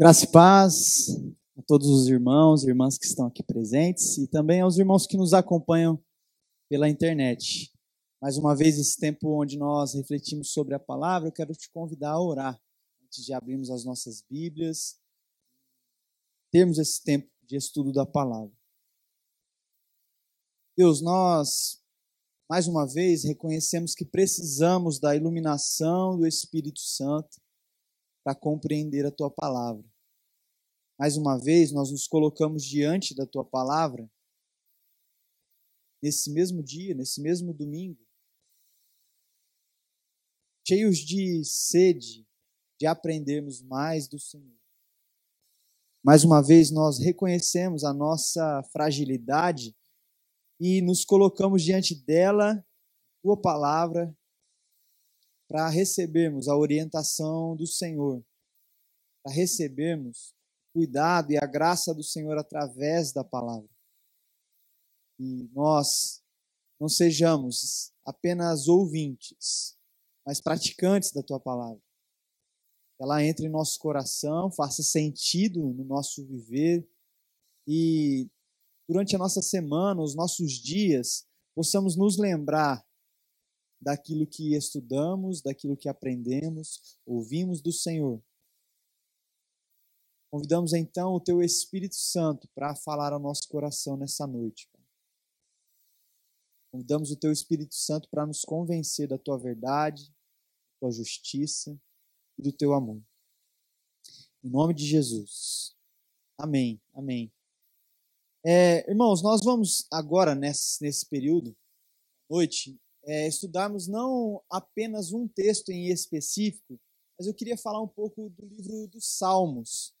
Graça e paz a todos os irmãos e irmãs que estão aqui presentes e também aos irmãos que nos acompanham pela internet. Mais uma vez, esse tempo onde nós refletimos sobre a palavra, eu quero te convidar a orar antes de abrirmos as nossas Bíblias, termos esse tempo de estudo da palavra. Deus, nós mais uma vez reconhecemos que precisamos da iluminação do Espírito Santo para compreender a tua palavra. Mais uma vez, nós nos colocamos diante da tua palavra nesse mesmo dia, nesse mesmo domingo, cheios de sede de aprendermos mais do Senhor. Mais uma vez, nós reconhecemos a nossa fragilidade e nos colocamos diante dela, tua palavra, para recebermos a orientação do Senhor, para recebermos cuidado e a graça do Senhor através da palavra. E nós não sejamos apenas ouvintes, mas praticantes da tua palavra. Ela entre em nosso coração, faça sentido no nosso viver e durante a nossa semana, os nossos dias, possamos nos lembrar daquilo que estudamos, daquilo que aprendemos, ouvimos do Senhor. Convidamos então o Teu Espírito Santo para falar ao nosso coração nessa noite. Convidamos o Teu Espírito Santo para nos convencer da Tua verdade, da Tua justiça e do Teu amor. Em nome de Jesus. Amém. Amém. É, irmãos, nós vamos agora, nesse, nesse período, noite, é, estudarmos não apenas um texto em específico, mas eu queria falar um pouco do livro dos Salmos.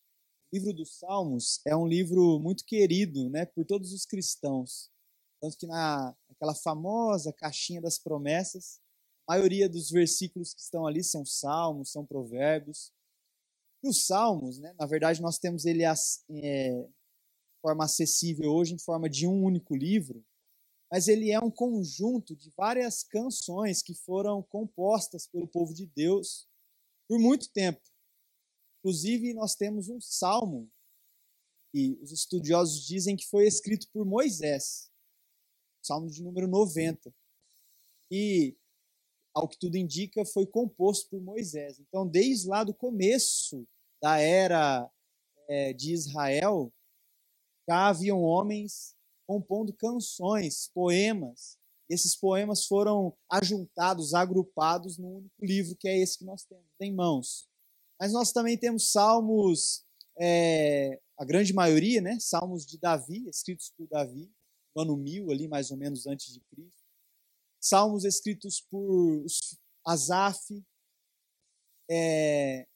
O livro dos Salmos é um livro muito querido né, por todos os cristãos. Tanto que na aquela famosa caixinha das promessas, a maioria dos versículos que estão ali são salmos, são provérbios. E os salmos, né, na verdade, nós temos ele é, forma acessível hoje em forma de um único livro, mas ele é um conjunto de várias canções que foram compostas pelo povo de Deus por muito tempo. Inclusive, nós temos um salmo e os estudiosos dizem que foi escrito por Moisés, salmo de número 90. E, ao que tudo indica, foi composto por Moisés. Então, desde lá do começo da era é, de Israel, já haviam homens compondo canções, poemas. Esses poemas foram ajuntados, agrupados num único livro, que é esse que nós temos em mãos. Mas nós também temos salmos, é, a grande maioria, né? Salmos de Davi, escritos por Davi, no ano mil, ali mais ou menos antes de Cristo. Salmos escritos por Asaf, é,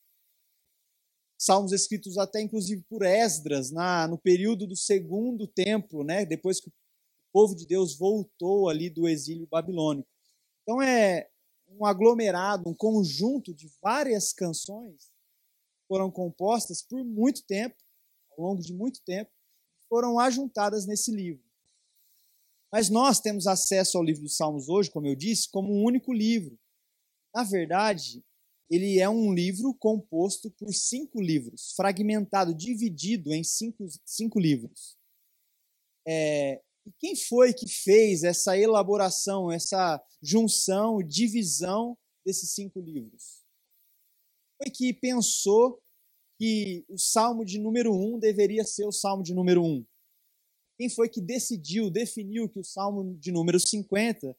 salmos escritos até inclusive por Esdras na, no período do segundo templo, né, depois que o povo de Deus voltou ali do exílio babilônico. Então é um aglomerado, um conjunto de várias canções foram compostas por muito tempo, ao longo de muito tempo, foram ajuntadas nesse livro. Mas nós temos acesso ao livro dos Salmos hoje, como eu disse, como um único livro. Na verdade, ele é um livro composto por cinco livros, fragmentado, dividido em cinco, cinco livros. É, e quem foi que fez essa elaboração, essa junção, divisão desses cinco livros? Foi que pensou que o salmo de número um deveria ser o salmo de número um? Quem foi que decidiu, definiu que o salmo de número 50,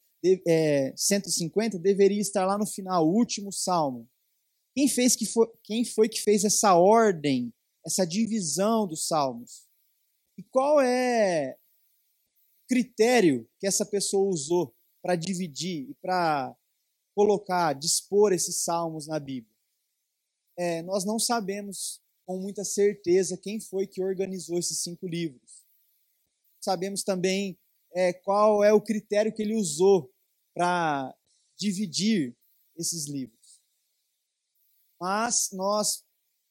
é, 150 deveria estar lá no final, o último salmo? Quem, fez que foi, quem foi que fez essa ordem, essa divisão dos salmos? E qual é o critério que essa pessoa usou para dividir e para colocar, dispor esses salmos na Bíblia? É, nós não sabemos com muita certeza quem foi que organizou esses cinco livros. Sabemos também é, qual é o critério que ele usou para dividir esses livros mas nós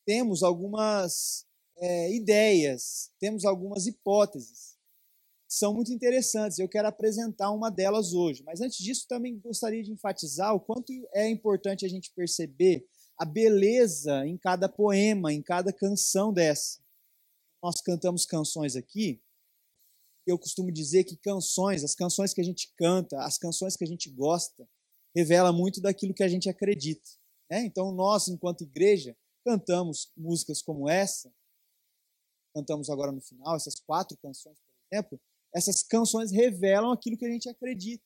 temos algumas é, ideias, temos algumas hipóteses que são muito interessantes. Eu quero apresentar uma delas hoje. Mas antes disso, também gostaria de enfatizar o quanto é importante a gente perceber a beleza em cada poema, em cada canção dessa. Nós cantamos canções aqui, eu costumo dizer que canções, as canções que a gente canta, as canções que a gente gosta, revela muito daquilo que a gente acredita. Né? Então, nós, enquanto igreja, cantamos músicas como essa, cantamos agora no final, essas quatro canções, por exemplo, essas canções revelam aquilo que a gente acredita.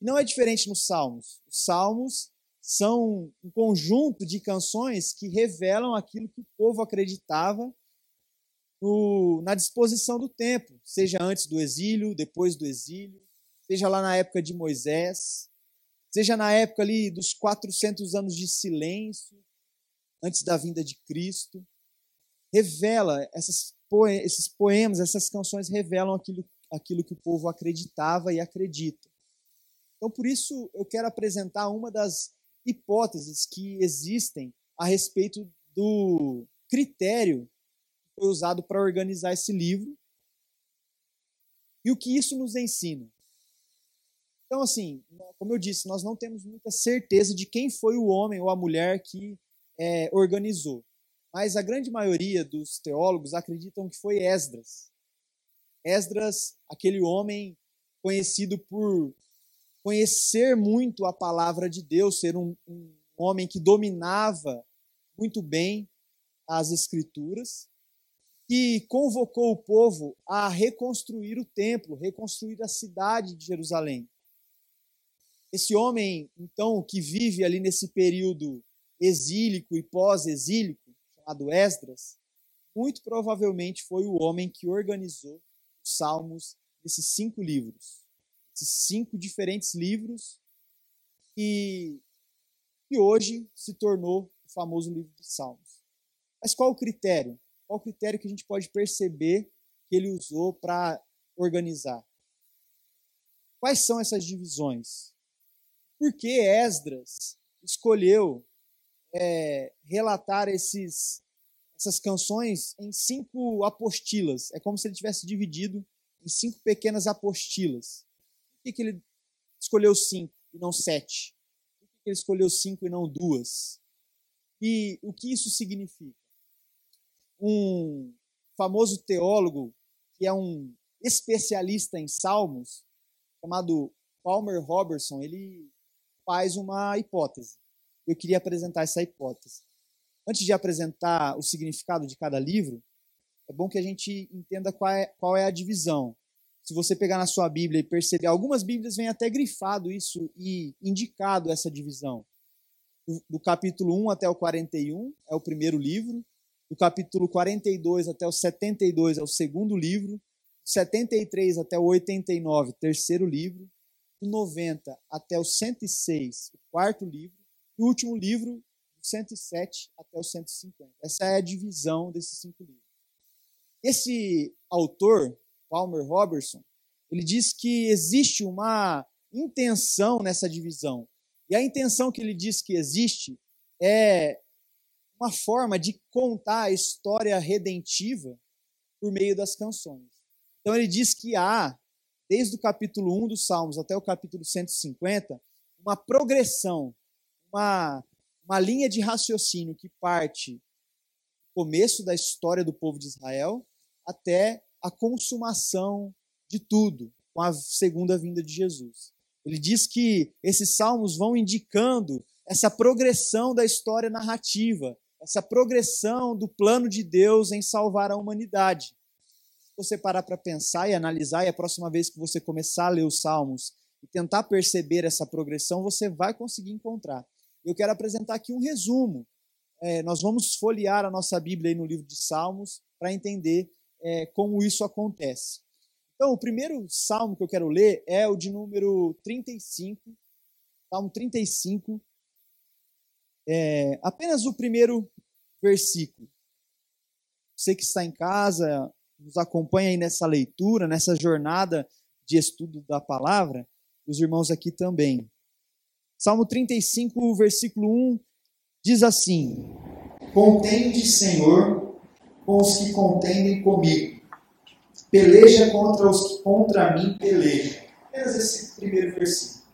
Não é diferente nos Salmos. Os Salmos são um conjunto de canções que revelam aquilo que o povo acreditava no, na disposição do tempo, seja antes do exílio, depois do exílio, seja lá na época de Moisés, seja na época ali dos 400 anos de silêncio, antes da vinda de Cristo. Revela, essas, esses poemas, essas canções revelam aquilo, aquilo que o povo acreditava e acredita. Então, por isso, eu quero apresentar uma das hipóteses que existem a respeito do critério foi usado para organizar esse livro. E o que isso nos ensina? Então, assim, como eu disse, nós não temos muita certeza de quem foi o homem ou a mulher que é, organizou. Mas a grande maioria dos teólogos acreditam que foi Esdras. Esdras, aquele homem conhecido por conhecer muito a palavra de Deus, ser um, um homem que dominava muito bem as escrituras que convocou o povo a reconstruir o templo, reconstruir a cidade de Jerusalém. Esse homem, então, que vive ali nesse período exílico e pós-exílico, chamado Esdras, muito provavelmente foi o homem que organizou os salmos desses cinco livros. Esses cinco diferentes livros que, que hoje se tornou o famoso livro de Salmos. Mas qual o critério? Qual o critério que a gente pode perceber que ele usou para organizar? Quais são essas divisões? Por que Esdras escolheu é, relatar esses, essas canções em cinco apostilas? É como se ele tivesse dividido em cinco pequenas apostilas. Por que, que ele escolheu cinco e não sete? Por que, que ele escolheu cinco e não duas? E o que isso significa? um famoso teólogo que é um especialista em salmos, chamado Palmer Robertson, ele faz uma hipótese. Eu queria apresentar essa hipótese. Antes de apresentar o significado de cada livro, é bom que a gente entenda qual é, qual é a divisão. Se você pegar na sua Bíblia e perceber, algumas Bíblias vêm até grifado isso e indicado essa divisão. Do, do capítulo 1 até o 41 é o primeiro livro, do capítulo 42 até o 72 é o segundo livro, 73 até o 89, terceiro livro, do 90 até o 106, o quarto livro, e o último livro, do 107 até o 150. Essa é a divisão desses cinco livros. Esse autor, Palmer Robertson, ele diz que existe uma intenção nessa divisão. E a intenção que ele diz que existe é uma forma de contar a história redentiva por meio das canções. Então ele diz que há, desde o capítulo 1 dos Salmos até o capítulo 150, uma progressão, uma, uma linha de raciocínio que parte do começo da história do povo de Israel até a consumação de tudo, com a segunda vinda de Jesus. Ele diz que esses salmos vão indicando essa progressão da história narrativa, essa progressão do plano de Deus em salvar a humanidade. Você parar para pensar e analisar, e a próxima vez que você começar a ler os Salmos e tentar perceber essa progressão, você vai conseguir encontrar. Eu quero apresentar aqui um resumo. É, nós vamos folhear a nossa Bíblia no livro de Salmos para entender é, como isso acontece. Então, o primeiro salmo que eu quero ler é o de número 35, Salmo 35, é, apenas o primeiro versículo. Você que está em casa, nos acompanha aí nessa leitura, nessa jornada de estudo da palavra, os irmãos aqui também. Salmo 35, versículo 1 diz assim: Contende, Senhor, com os que contendem comigo. Peleja contra os que contra mim pelejam. Apenas esse primeiro versículo.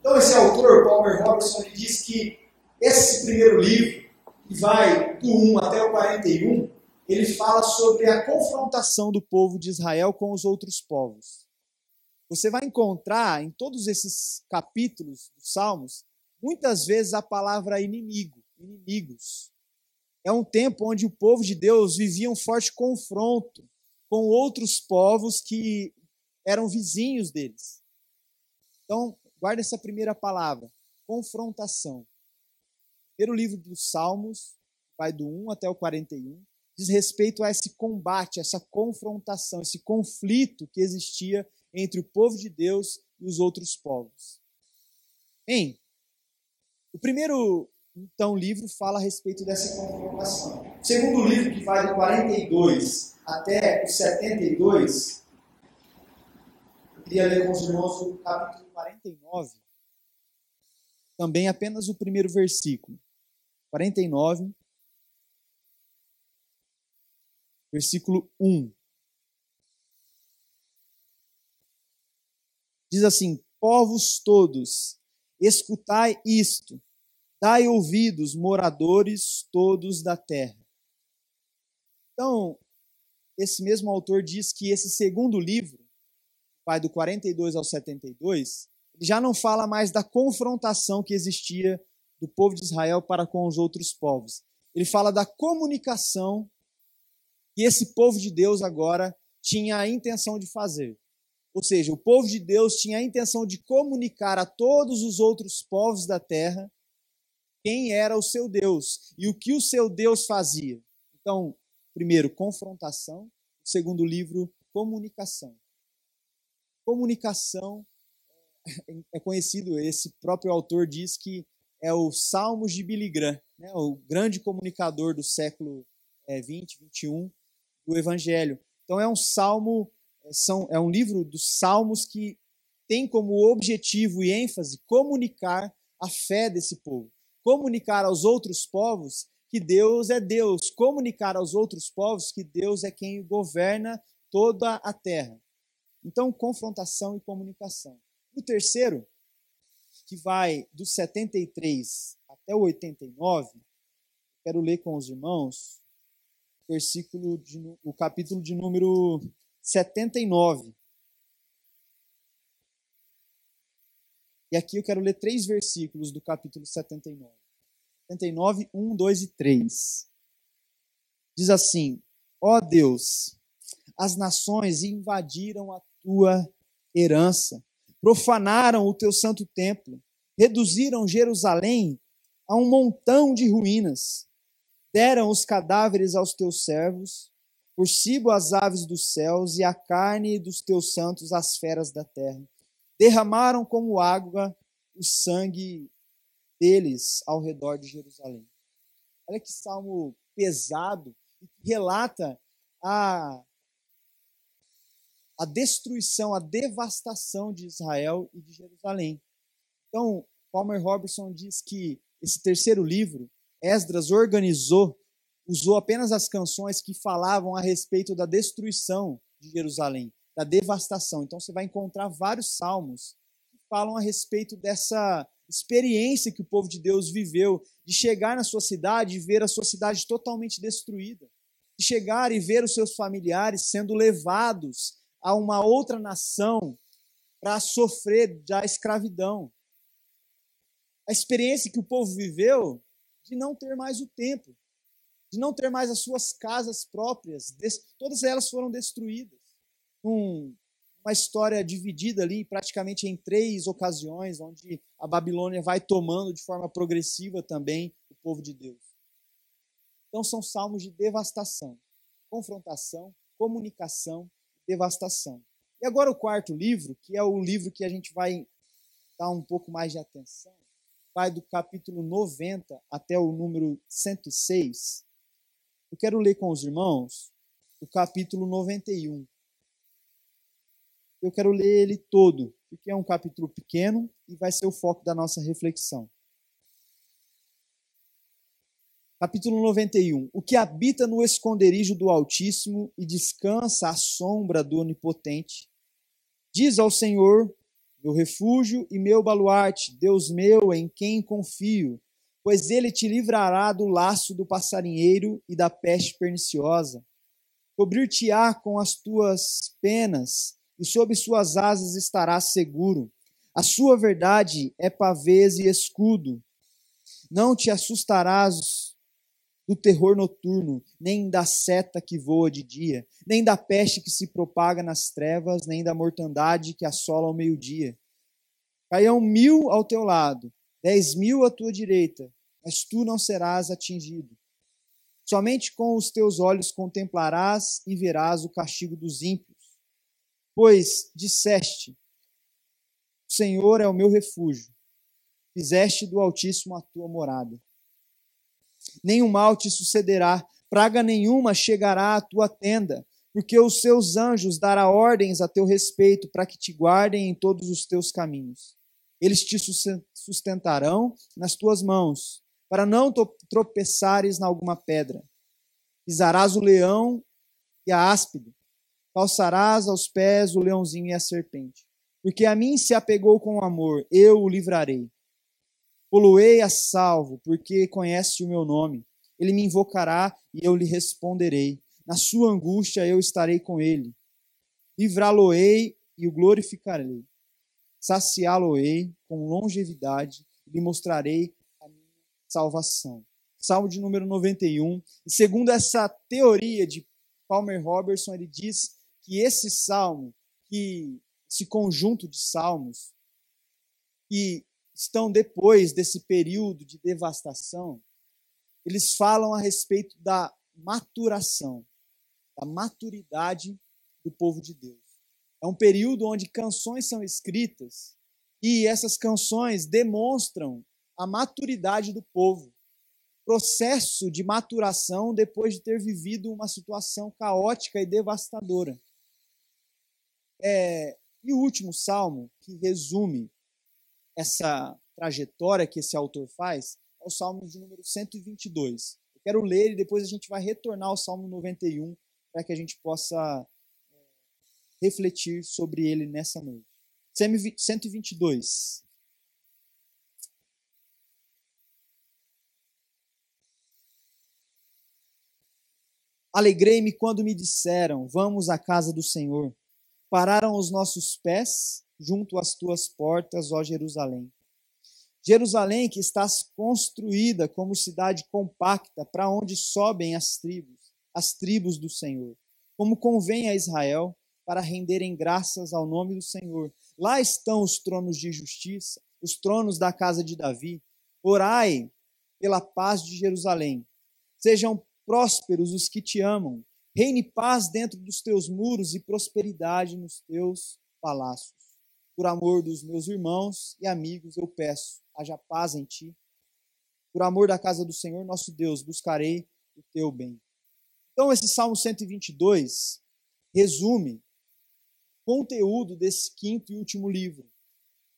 Então, esse autor, Palmer Robertson, ele diz que esse primeiro livro, que vai do 1 até o 41, ele fala sobre a confrontação do povo de Israel com os outros povos. Você vai encontrar em todos esses capítulos dos Salmos, muitas vezes a palavra inimigo, inimigos. É um tempo onde o povo de Deus vivia um forte confronto com outros povos que eram vizinhos deles. Então, guarda essa primeira palavra, confrontação. Primeiro livro dos Salmos, vai do 1 até o 41, diz respeito a esse combate, essa confrontação, esse conflito que existia entre o povo de Deus e os outros povos. Bem, o primeiro então livro fala a respeito dessa confrontação. O segundo livro, que vai do 42 até o 72, eu queria ler com os irmãos o capítulo 49, também apenas o primeiro versículo. 49, versículo 1. Diz assim: Povos todos, escutai isto, dai ouvidos, moradores todos da terra. Então, esse mesmo autor diz que esse segundo livro, vai do 42 ao 72, já não fala mais da confrontação que existia do povo de Israel para com os outros povos. Ele fala da comunicação que esse povo de Deus agora tinha a intenção de fazer. Ou seja, o povo de Deus tinha a intenção de comunicar a todos os outros povos da terra quem era o seu Deus e o que o seu Deus fazia. Então, primeiro, confrontação. Segundo livro, comunicação. Comunicação é conhecido, esse próprio autor diz que é o Salmos de Billy Graham, né, o grande comunicador do século 20, é, 21 do Evangelho. Então é um salmo são, é um livro dos Salmos que tem como objetivo e ênfase comunicar a fé desse povo, comunicar aos outros povos que Deus é Deus, comunicar aos outros povos que Deus é quem governa toda a terra. Então, confrontação e comunicação. O terceiro, que vai do 73 até o 89, quero ler com os irmãos, versículo de, o capítulo de número 79. E aqui eu quero ler três versículos do capítulo 79. 79, 1, 2 e 3. Diz assim: Ó oh Deus, as nações invadiram a tua herança, profanaram o teu santo templo, reduziram Jerusalém a um montão de ruínas, deram os cadáveres aos teus servos por sigo as aves dos céus e a carne dos teus santos as feras da terra. Derramaram como água o sangue deles ao redor de Jerusalém. Olha que salmo pesado que relata a, a destruição, a devastação de Israel e de Jerusalém. Então, Palmer Robertson diz que esse terceiro livro, Esdras organizou usou apenas as canções que falavam a respeito da destruição de Jerusalém, da devastação. Então você vai encontrar vários salmos que falam a respeito dessa experiência que o povo de Deus viveu de chegar na sua cidade e ver a sua cidade totalmente destruída, de chegar e ver os seus familiares sendo levados a uma outra nação para sofrer da escravidão. A experiência que o povo viveu de não ter mais o templo, de não ter mais as suas casas próprias, todas elas foram destruídas. Um, uma história dividida ali praticamente em três ocasiões, onde a Babilônia vai tomando de forma progressiva também o povo de Deus. Então são salmos de devastação, confrontação, comunicação, devastação. E agora o quarto livro, que é o livro que a gente vai dar um pouco mais de atenção, vai do capítulo 90 até o número 106. Eu quero ler com os irmãos o capítulo 91. Eu quero ler ele todo, porque é um capítulo pequeno e vai ser o foco da nossa reflexão. Capítulo 91. O que habita no esconderijo do Altíssimo e descansa à sombra do Onipotente, diz ao Senhor, meu refúgio e meu baluarte, Deus meu em quem confio, pois ele te livrará do laço do passarinheiro e da peste perniciosa. Cobrir-te-á com as tuas penas, e sob suas asas estarás seguro. A sua verdade é pavês e escudo. Não te assustarás do terror noturno, nem da seta que voa de dia, nem da peste que se propaga nas trevas, nem da mortandade que assola ao meio-dia. Caiam mil ao teu lado, dez mil à tua direita, mas tu não serás atingido. Somente com os teus olhos contemplarás e verás o castigo dos ímpios. Pois disseste: O Senhor é o meu refúgio, fizeste do Altíssimo a tua morada. Nenhum mal te sucederá, praga nenhuma chegará à tua tenda, porque os seus anjos dará ordens a teu respeito para que te guardem em todos os teus caminhos. Eles te sustentarão nas tuas mãos, para não tropeçares na alguma pedra. Pisarás o leão e a áspide, calçarás aos pés o leãozinho e a serpente. Porque a mim se apegou com amor, eu o livrarei. Poluei a salvo, porque conhece o meu nome. Ele me invocará e eu lhe responderei. Na sua angústia eu estarei com ele. Livrá-lo-ei e o glorificarei saciá-lo-ei com longevidade e lhe mostrarei a minha salvação. Salmo de número 91. E segundo essa teoria de Palmer Robertson, ele diz que esse salmo, que esse conjunto de salmos que estão depois desse período de devastação, eles falam a respeito da maturação, da maturidade do povo de Deus. É um período onde canções são escritas e essas canções demonstram a maturidade do povo. Processo de maturação depois de ter vivido uma situação caótica e devastadora. É, e o último salmo, que resume essa trajetória que esse autor faz, é o salmo de número 122. Eu quero ler e depois a gente vai retornar ao salmo 91 para que a gente possa refletir sobre ele nessa noite. 122. Alegrei-me quando me disseram: Vamos à casa do Senhor. Pararam os nossos pés junto às tuas portas, ó Jerusalém. Jerusalém que estás construída como cidade compacta, para onde sobem as tribos, as tribos do Senhor. Como convém a Israel, para renderem graças ao nome do Senhor. Lá estão os tronos de justiça, os tronos da casa de Davi. Orai pela paz de Jerusalém. Sejam prósperos os que te amam. Reine paz dentro dos teus muros e prosperidade nos teus palácios. Por amor dos meus irmãos e amigos, eu peço, haja paz em ti. Por amor da casa do Senhor, nosso Deus, buscarei o teu bem. Então, esse Salmo 122 resume conteúdo desse quinto e último livro,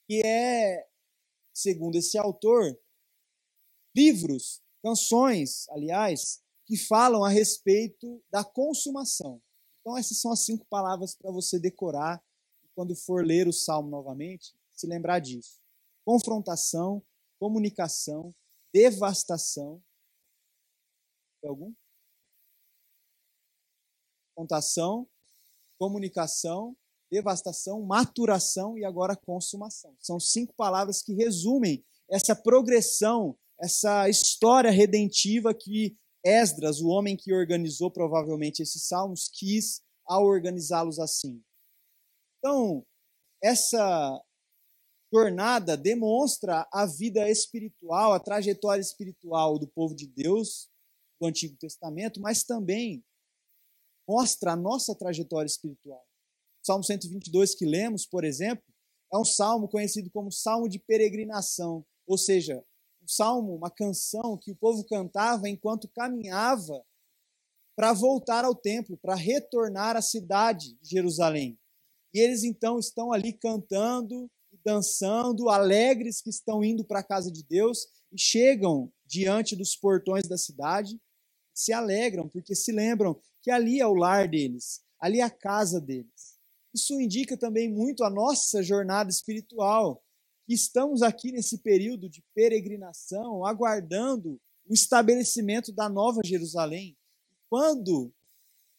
que é, segundo esse autor, livros, canções, aliás, que falam a respeito da consumação. Então, essas são as cinco palavras para você decorar quando for ler o salmo novamente, se lembrar disso: confrontação, comunicação, devastação. Tem algum? Confrontação, comunicação, devastação, maturação e agora consumação. São cinco palavras que resumem essa progressão, essa história redentiva que Esdras, o homem que organizou provavelmente esses salmos, quis ao organizá-los assim. Então, essa jornada demonstra a vida espiritual, a trajetória espiritual do povo de Deus do Antigo Testamento, mas também mostra a nossa trajetória espiritual. Salmo 122 que lemos, por exemplo, é um salmo conhecido como salmo de peregrinação, ou seja, um salmo, uma canção que o povo cantava enquanto caminhava para voltar ao templo, para retornar à cidade de Jerusalém. E eles então estão ali cantando dançando, alegres que estão indo para a casa de Deus e chegam diante dos portões da cidade, se alegram porque se lembram que ali é o lar deles, ali é a casa deles. Isso indica também muito a nossa jornada espiritual, estamos aqui nesse período de peregrinação, aguardando o estabelecimento da Nova Jerusalém. Quando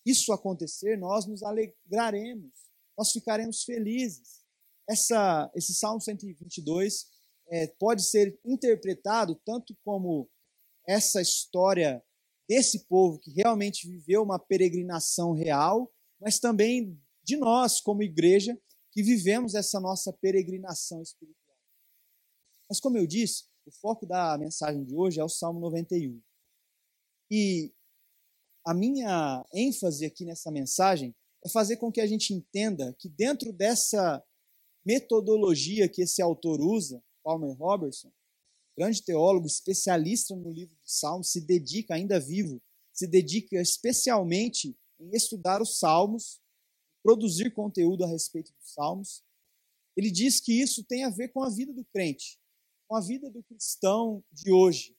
isso acontecer, nós nos alegraremos, nós ficaremos felizes. Essa, esse Salmo 122 é, pode ser interpretado tanto como essa história desse povo que realmente viveu uma peregrinação real, mas também de nós, como igreja, que vivemos essa nossa peregrinação espiritual. Mas, como eu disse, o foco da mensagem de hoje é o Salmo 91. E a minha ênfase aqui nessa mensagem é fazer com que a gente entenda que dentro dessa metodologia que esse autor usa, Palmer Robertson, grande teólogo, especialista no livro de Salmos, se dedica, ainda vivo, se dedica especialmente em estudar os Salmos, produzir conteúdo a respeito dos Salmos. Ele diz que isso tem a ver com a vida do crente, com a vida do cristão de hoje.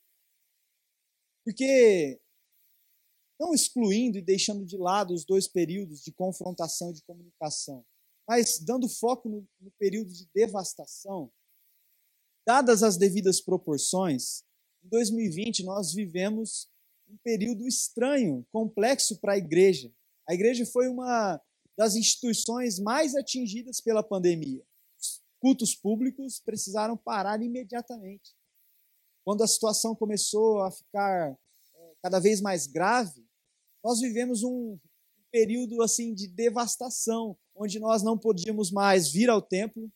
Porque, não excluindo e deixando de lado os dois períodos de confrontação e de comunicação, mas dando foco no, no período de devastação, dadas as devidas proporções, em 2020 nós vivemos um período estranho, complexo para a igreja. A igreja foi uma das instituições mais atingidas pela pandemia. Os cultos públicos precisaram parar imediatamente. Quando a situação começou a ficar é, cada vez mais grave, nós vivemos um período assim de devastação, onde nós não podíamos mais vir ao templo,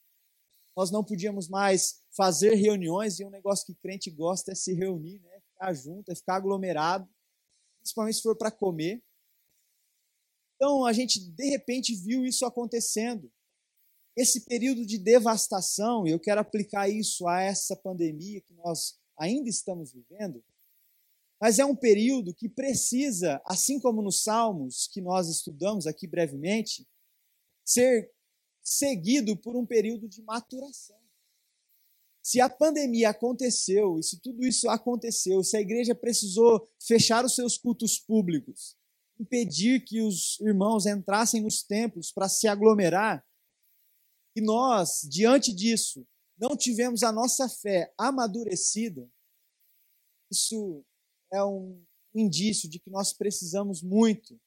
nós não podíamos mais fazer reuniões, e um negócio que crente gosta é se reunir, né? ficar junto, é ficar aglomerado, principalmente se for para comer. Então a gente de repente viu isso acontecendo. Esse período de devastação, eu quero aplicar isso a essa pandemia que nós ainda estamos vivendo, mas é um período que precisa, assim como nos Salmos que nós estudamos aqui brevemente, ser seguido por um período de maturação. Se a pandemia aconteceu, e se tudo isso aconteceu, se a igreja precisou fechar os seus cultos públicos, impedir que os irmãos entrassem nos templos para se aglomerar, e nós, diante disso, não tivemos a nossa fé amadurecida, isso é um indício de que nós precisamos muito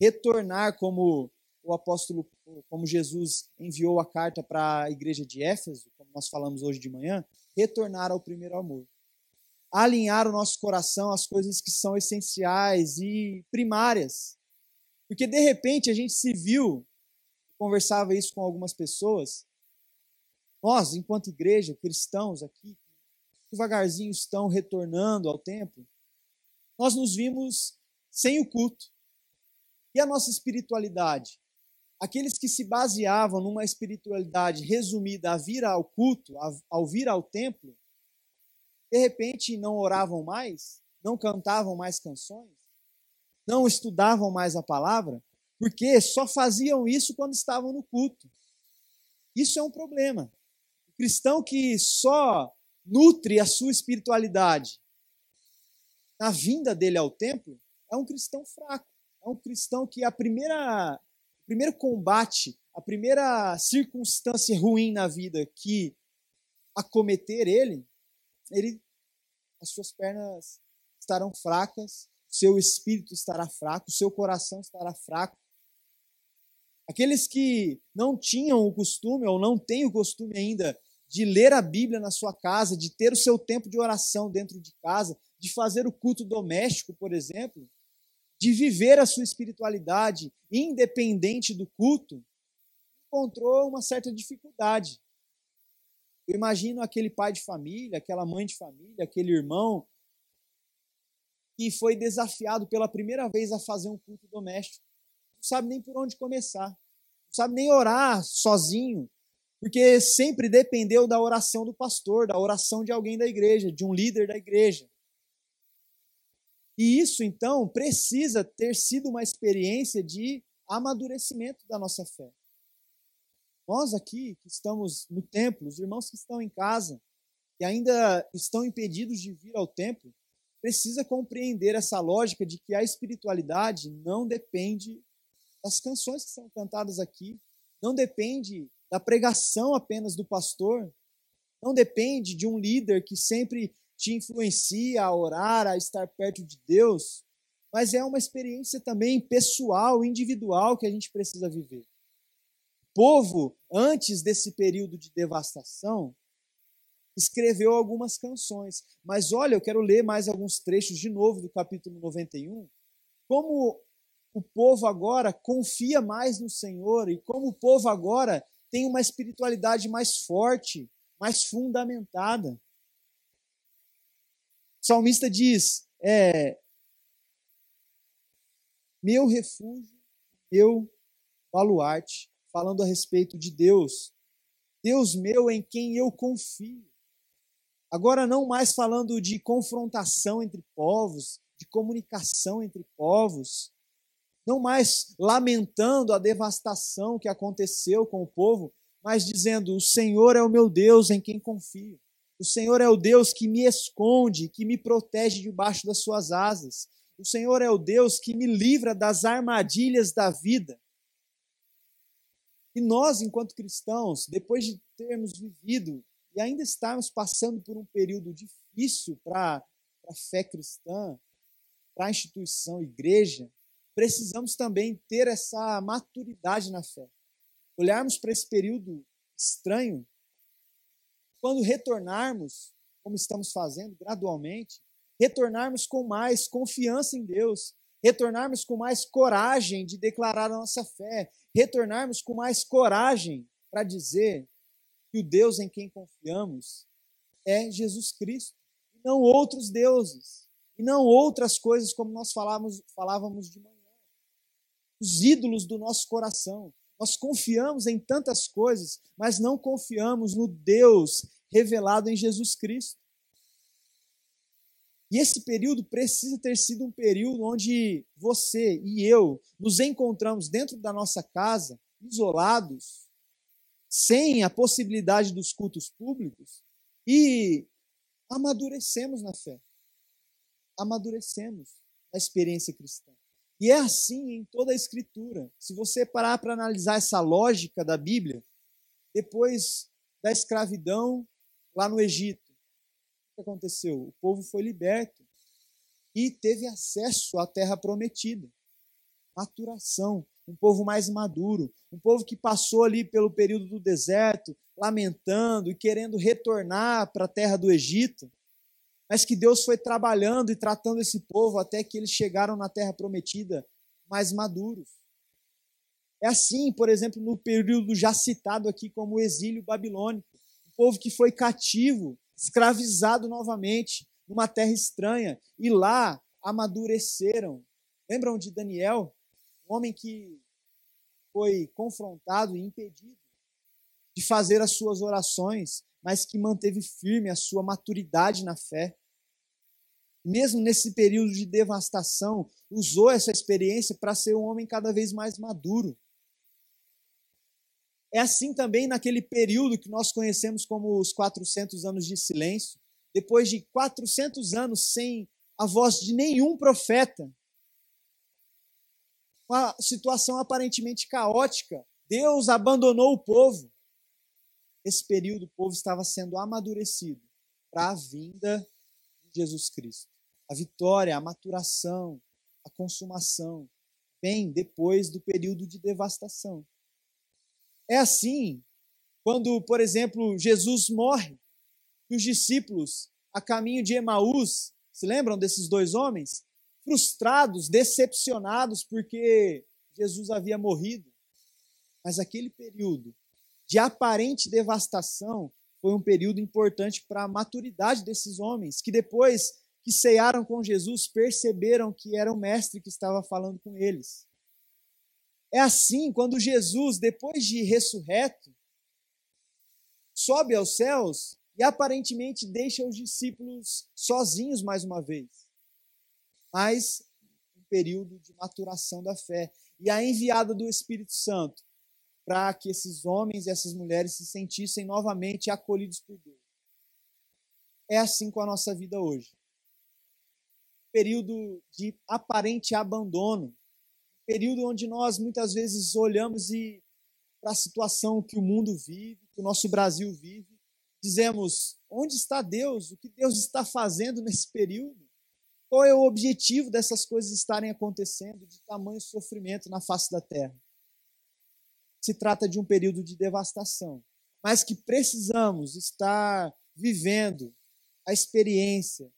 retornar como o apóstolo, como Jesus enviou a carta para a igreja de Éfeso, como nós falamos hoje de manhã, retornar ao primeiro amor. Alinhar o nosso coração às coisas que são essenciais e primárias. Porque de repente a gente se viu, conversava isso com algumas pessoas, nós, enquanto igreja, cristãos aqui, devagarzinho estão retornando ao templo, nós nos vimos sem o culto. E a nossa espiritualidade? aqueles que se baseavam numa espiritualidade resumida a vir ao culto, ao vir ao templo, de repente não oravam mais, não cantavam mais canções, não estudavam mais a palavra, porque só faziam isso quando estavam no culto. Isso é um problema. O cristão que só nutre a sua espiritualidade na vinda dele ao templo é um cristão fraco. É um cristão que a primeira o primeiro combate, a primeira circunstância ruim na vida que acometer ele, ele as suas pernas estarão fracas, seu espírito estará fraco, seu coração estará fraco. Aqueles que não tinham o costume ou não têm o costume ainda de ler a Bíblia na sua casa, de ter o seu tempo de oração dentro de casa, de fazer o culto doméstico, por exemplo, de viver a sua espiritualidade independente do culto, encontrou uma certa dificuldade. Eu imagino aquele pai de família, aquela mãe de família, aquele irmão que foi desafiado pela primeira vez a fazer um culto doméstico. Não sabe nem por onde começar. Não sabe nem orar sozinho, porque sempre dependeu da oração do pastor, da oração de alguém da igreja, de um líder da igreja. E isso, então, precisa ter sido uma experiência de amadurecimento da nossa fé. Nós aqui que estamos no templo, os irmãos que estão em casa, que ainda estão impedidos de vir ao templo, precisa compreender essa lógica de que a espiritualidade não depende das canções que são cantadas aqui, não depende da pregação apenas do pastor, não depende de um líder que sempre te influencia a orar, a estar perto de Deus, mas é uma experiência também pessoal, individual que a gente precisa viver. O povo, antes desse período de devastação, escreveu algumas canções. Mas olha, eu quero ler mais alguns trechos de novo do capítulo 91. Como o povo agora confia mais no Senhor e como o povo agora tem uma espiritualidade mais forte, mais fundamentada. O salmista diz: é, meu refúgio, meu baluarte, falando a respeito de Deus. Deus meu em quem eu confio. Agora, não mais falando de confrontação entre povos, de comunicação entre povos, não mais lamentando a devastação que aconteceu com o povo, mas dizendo: O Senhor é o meu Deus em quem confio. O Senhor é o Deus que me esconde, que me protege debaixo das suas asas. O Senhor é o Deus que me livra das armadilhas da vida. E nós, enquanto cristãos, depois de termos vivido e ainda estarmos passando por um período difícil para a fé cristã, para a instituição igreja, precisamos também ter essa maturidade na fé. Olharmos para esse período estranho, quando retornarmos, como estamos fazendo gradualmente, retornarmos com mais confiança em Deus, retornarmos com mais coragem de declarar a nossa fé, retornarmos com mais coragem para dizer que o Deus em quem confiamos é Jesus Cristo, e não outros deuses, e não outras coisas como nós falávamos, falávamos de manhã os ídolos do nosso coração. Nós confiamos em tantas coisas, mas não confiamos no Deus revelado em Jesus Cristo. E esse período precisa ter sido um período onde você e eu nos encontramos dentro da nossa casa, isolados, sem a possibilidade dos cultos públicos e amadurecemos na fé. Amadurecemos na experiência cristã. E é assim em toda a Escritura. Se você parar para analisar essa lógica da Bíblia, depois da escravidão lá no Egito, o que aconteceu? O povo foi liberto e teve acesso à terra prometida. Maturação, um povo mais maduro, um povo que passou ali pelo período do deserto, lamentando e querendo retornar para a terra do Egito mas que Deus foi trabalhando e tratando esse povo até que eles chegaram na terra prometida mais maduros. É assim, por exemplo, no período já citado aqui como o exílio babilônico, povo que foi cativo, escravizado novamente numa terra estranha e lá amadureceram. Lembram de Daniel, um homem que foi confrontado e impedido de fazer as suas orações, mas que manteve firme a sua maturidade na fé mesmo nesse período de devastação, usou essa experiência para ser um homem cada vez mais maduro. É assim também naquele período que nós conhecemos como os 400 anos de silêncio. Depois de 400 anos sem a voz de nenhum profeta, uma situação aparentemente caótica, Deus abandonou o povo. Esse período o povo estava sendo amadurecido para a vinda de Jesus Cristo. A vitória, a maturação, a consumação vem depois do período de devastação. É assim quando, por exemplo, Jesus morre e os discípulos, a caminho de Emaús, se lembram desses dois homens? Frustrados, decepcionados porque Jesus havia morrido. Mas aquele período de aparente devastação foi um período importante para a maturidade desses homens, que depois que cearam com Jesus perceberam que era o mestre que estava falando com eles. É assim quando Jesus, depois de ressurreto, sobe aos céus e aparentemente deixa os discípulos sozinhos mais uma vez. Mas um período de maturação da fé e a enviada do Espírito Santo para que esses homens e essas mulheres se sentissem novamente acolhidos por Deus. É assim com a nossa vida hoje período de aparente abandono, período onde nós muitas vezes olhamos e para a situação que o mundo vive, que o nosso Brasil vive, dizemos: onde está Deus? O que Deus está fazendo nesse período? Qual é o objetivo dessas coisas estarem acontecendo de tamanho sofrimento na face da terra? Se trata de um período de devastação, mas que precisamos estar vivendo a experiência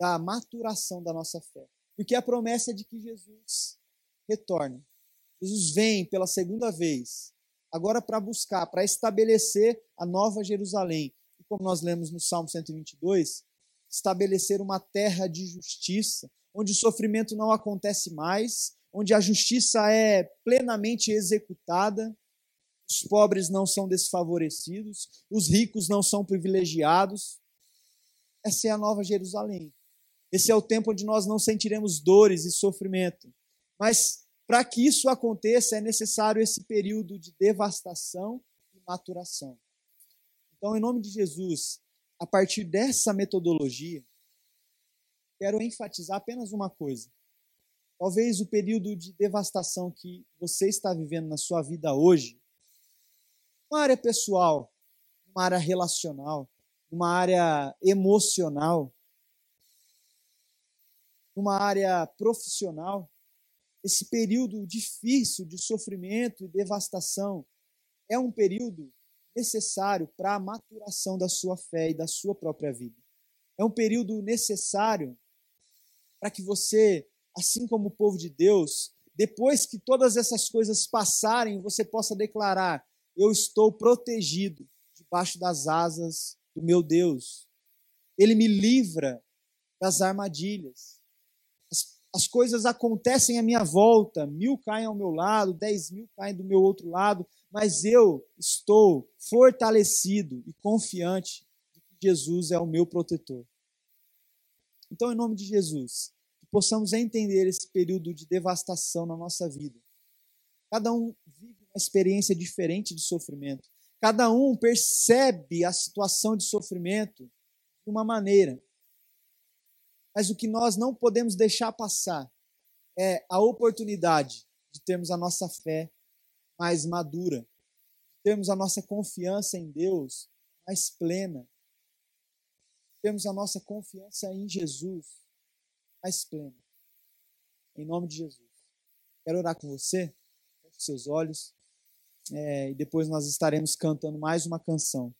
da maturação da nossa fé. Porque a promessa é de que Jesus retorna. Jesus vem pela segunda vez, agora para buscar, para estabelecer a nova Jerusalém. E como nós lemos no Salmo 122, estabelecer uma terra de justiça, onde o sofrimento não acontece mais, onde a justiça é plenamente executada, os pobres não são desfavorecidos, os ricos não são privilegiados. Essa é a nova Jerusalém. Esse é o tempo onde nós não sentiremos dores e sofrimento. Mas para que isso aconteça, é necessário esse período de devastação e maturação. Então, em nome de Jesus, a partir dessa metodologia, quero enfatizar apenas uma coisa. Talvez o período de devastação que você está vivendo na sua vida hoje uma área pessoal, uma área relacional, uma área emocional, uma área profissional, esse período difícil de sofrimento e devastação é um período necessário para a maturação da sua fé e da sua própria vida. É um período necessário para que você, assim como o povo de Deus, depois que todas essas coisas passarem, você possa declarar: eu estou protegido debaixo das asas do meu Deus. Ele me livra das armadilhas. As, as, coisas acontecem à minha volta, mil caem ao meu lado, dez mil caem do meu outro lado, mas eu estou fortalecido e confiante de que Jesus é o meu protetor. Então, em nome de Jesus, que possamos entender esse período de devastação na nossa vida. Cada um vive uma experiência diferente de sofrimento. Cada um percebe a situação de sofrimento de uma maneira. Mas o que nós não podemos deixar passar é a oportunidade de termos a nossa fé mais madura, termos a nossa confiança em Deus mais plena, termos a nossa confiança em Jesus mais plena. Em nome de Jesus. Quero orar com você seus olhos. É, e depois nós estaremos cantando mais uma canção.